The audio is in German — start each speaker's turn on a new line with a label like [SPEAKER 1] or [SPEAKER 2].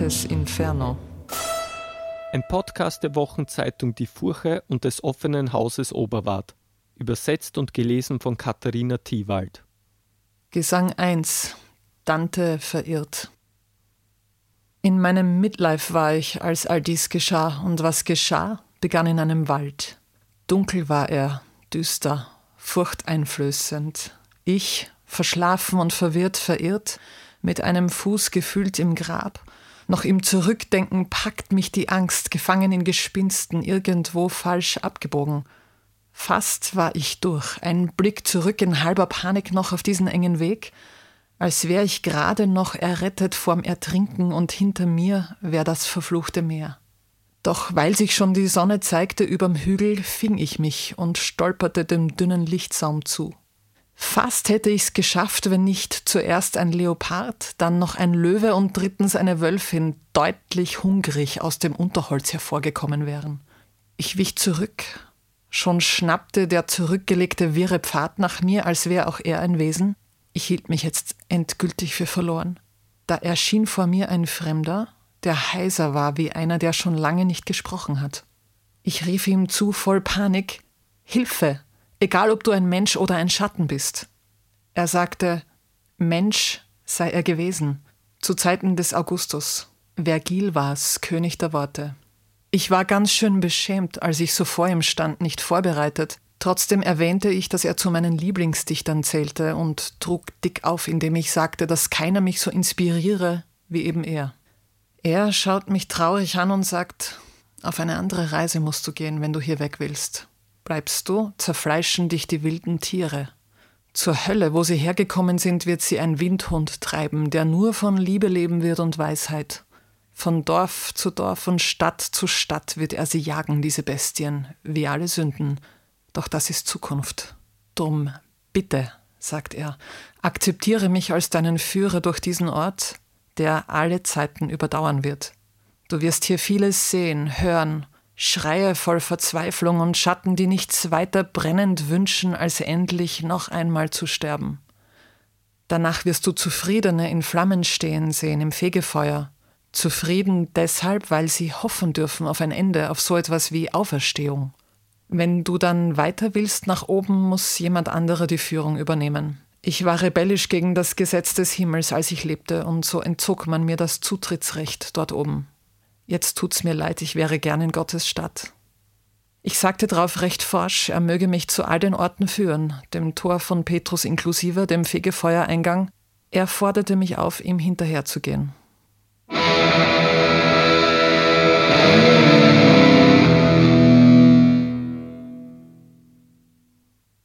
[SPEAKER 1] Inferno.
[SPEAKER 2] Ein Podcast der Wochenzeitung Die Furche und des offenen Hauses Oberwart. Übersetzt und gelesen von Katharina Thiewald.
[SPEAKER 1] Gesang 1. Dante verirrt. In meinem Midlife war ich, als all dies geschah, und was geschah, begann in einem Wald. Dunkel war er, düster, furchteinflößend. Ich, verschlafen und verwirrt, verirrt, mit einem Fuß gefühlt im Grab. Noch im Zurückdenken packt mich die Angst, gefangen in Gespinsten, irgendwo falsch abgebogen. Fast war ich durch, ein Blick zurück in halber Panik noch auf diesen engen Weg, als wär ich gerade noch errettet vorm Ertrinken und hinter mir wär das verfluchte Meer. Doch weil sich schon die Sonne zeigte überm Hügel, fing ich mich und stolperte dem dünnen Lichtsaum zu. Fast hätte ich's geschafft, wenn nicht zuerst ein Leopard, dann noch ein Löwe und drittens eine Wölfin deutlich hungrig aus dem Unterholz hervorgekommen wären. Ich wich zurück. Schon schnappte der zurückgelegte wirre Pfad nach mir, als wäre auch er ein Wesen. Ich hielt mich jetzt endgültig für verloren. Da erschien vor mir ein Fremder, der heiser war wie einer, der schon lange nicht gesprochen hat. Ich rief ihm zu voll Panik Hilfe egal ob du ein Mensch oder ein Schatten bist. Er sagte, Mensch sei er gewesen, zu Zeiten des Augustus. Vergil war's, König der Worte. Ich war ganz schön beschämt, als ich so vor ihm stand, nicht vorbereitet. Trotzdem erwähnte ich, dass er zu meinen Lieblingsdichtern zählte und trug dick auf, indem ich sagte, dass keiner mich so inspiriere wie eben er. Er schaut mich traurig an und sagt, auf eine andere Reise musst du gehen, wenn du hier weg willst. Bleibst du, zerfleischen dich die wilden Tiere. Zur Hölle, wo sie hergekommen sind, wird sie ein Windhund treiben, der nur von Liebe leben wird und Weisheit. Von Dorf zu Dorf und Stadt zu Stadt wird er sie jagen, diese Bestien, wie alle Sünden. Doch das ist Zukunft. Drum, bitte, sagt er, akzeptiere mich als deinen Führer durch diesen Ort, der alle Zeiten überdauern wird. Du wirst hier vieles sehen, hören, Schreie voll Verzweiflung und Schatten, die nichts weiter brennend wünschen, als endlich noch einmal zu sterben. Danach wirst du Zufriedene in Flammen stehen sehen im Fegefeuer. Zufrieden deshalb, weil sie hoffen dürfen auf ein Ende, auf so etwas wie Auferstehung. Wenn du dann weiter willst nach oben, muss jemand anderer die Führung übernehmen. Ich war rebellisch gegen das Gesetz des Himmels, als ich lebte, und so entzog man mir das Zutrittsrecht dort oben. Jetzt tut's mir leid, ich wäre gern in Gottes Stadt. Ich sagte drauf recht forsch, er möge mich zu all den Orten führen, dem Tor von Petrus inklusive, dem Fegefeuereingang. Er forderte mich auf, ihm hinterherzugehen.